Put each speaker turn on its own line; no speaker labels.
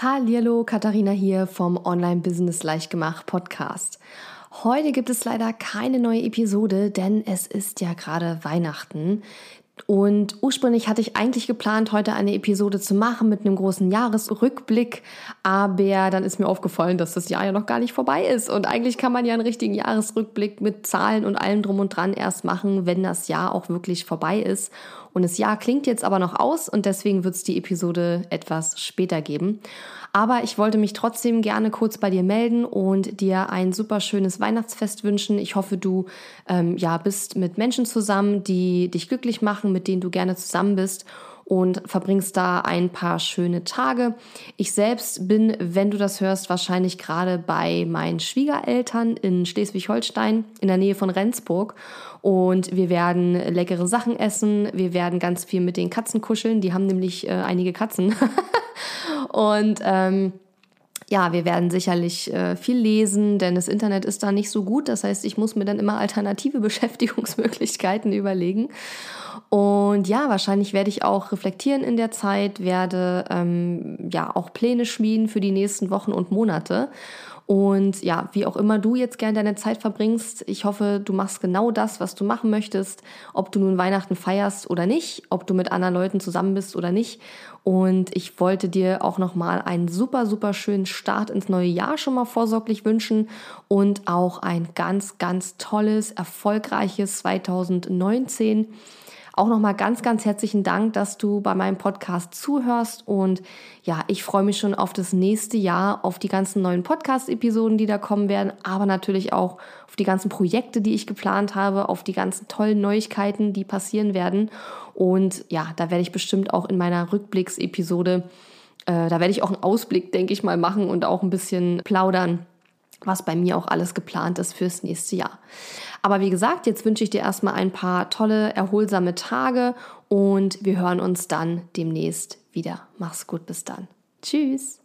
Hallo, Katharina hier vom Online Business Leichtgemacht Podcast. Heute gibt es leider keine neue Episode, denn es ist ja gerade Weihnachten. Und ursprünglich hatte ich eigentlich geplant, heute eine Episode zu machen mit einem großen Jahresrückblick. Aber dann ist mir aufgefallen, dass das Jahr ja noch gar nicht vorbei ist. Und eigentlich kann man ja einen richtigen Jahresrückblick mit Zahlen und allem drum und dran erst machen, wenn das Jahr auch wirklich vorbei ist. Und das Jahr klingt jetzt aber noch aus und deswegen wird es die Episode etwas später geben. Aber ich wollte mich trotzdem gerne kurz bei dir melden und dir ein super schönes Weihnachtsfest wünschen. Ich hoffe, du ähm, ja, bist mit Menschen zusammen, die dich glücklich machen, mit denen du gerne zusammen bist und verbringst da ein paar schöne Tage. Ich selbst bin, wenn du das hörst, wahrscheinlich gerade bei meinen Schwiegereltern in Schleswig-Holstein in der Nähe von Rendsburg und wir werden leckere Sachen essen. Wir werden ganz viel mit den Katzen kuscheln. Die haben nämlich äh, einige Katzen. und ähm, ja, wir werden sicherlich äh, viel lesen, denn das Internet ist da nicht so gut. Das heißt, ich muss mir dann immer alternative Beschäftigungsmöglichkeiten überlegen. Und ja, wahrscheinlich werde ich auch reflektieren in der Zeit, werde ähm, ja auch Pläne schmieden für die nächsten Wochen und Monate. Und ja, wie auch immer du jetzt gerne deine Zeit verbringst, ich hoffe, du machst genau das, was du machen möchtest, ob du nun Weihnachten feierst oder nicht, ob du mit anderen Leuten zusammen bist oder nicht. Und ich wollte dir auch nochmal einen super, super schönen Start ins neue Jahr schon mal vorsorglich wünschen und auch ein ganz, ganz tolles, erfolgreiches 2019. Auch nochmal ganz, ganz herzlichen Dank, dass du bei meinem Podcast zuhörst. Und ja, ich freue mich schon auf das nächste Jahr, auf die ganzen neuen Podcast-Episoden, die da kommen werden, aber natürlich auch auf die ganzen Projekte, die ich geplant habe, auf die ganzen tollen Neuigkeiten, die passieren werden. Und ja, da werde ich bestimmt auch in meiner Rückblicksepisode, äh, da werde ich auch einen Ausblick, denke ich mal, machen und auch ein bisschen plaudern was bei mir auch alles geplant ist fürs nächste Jahr. Aber wie gesagt, jetzt wünsche ich dir erstmal ein paar tolle, erholsame Tage und wir hören uns dann demnächst wieder. Mach's gut, bis dann. Tschüss.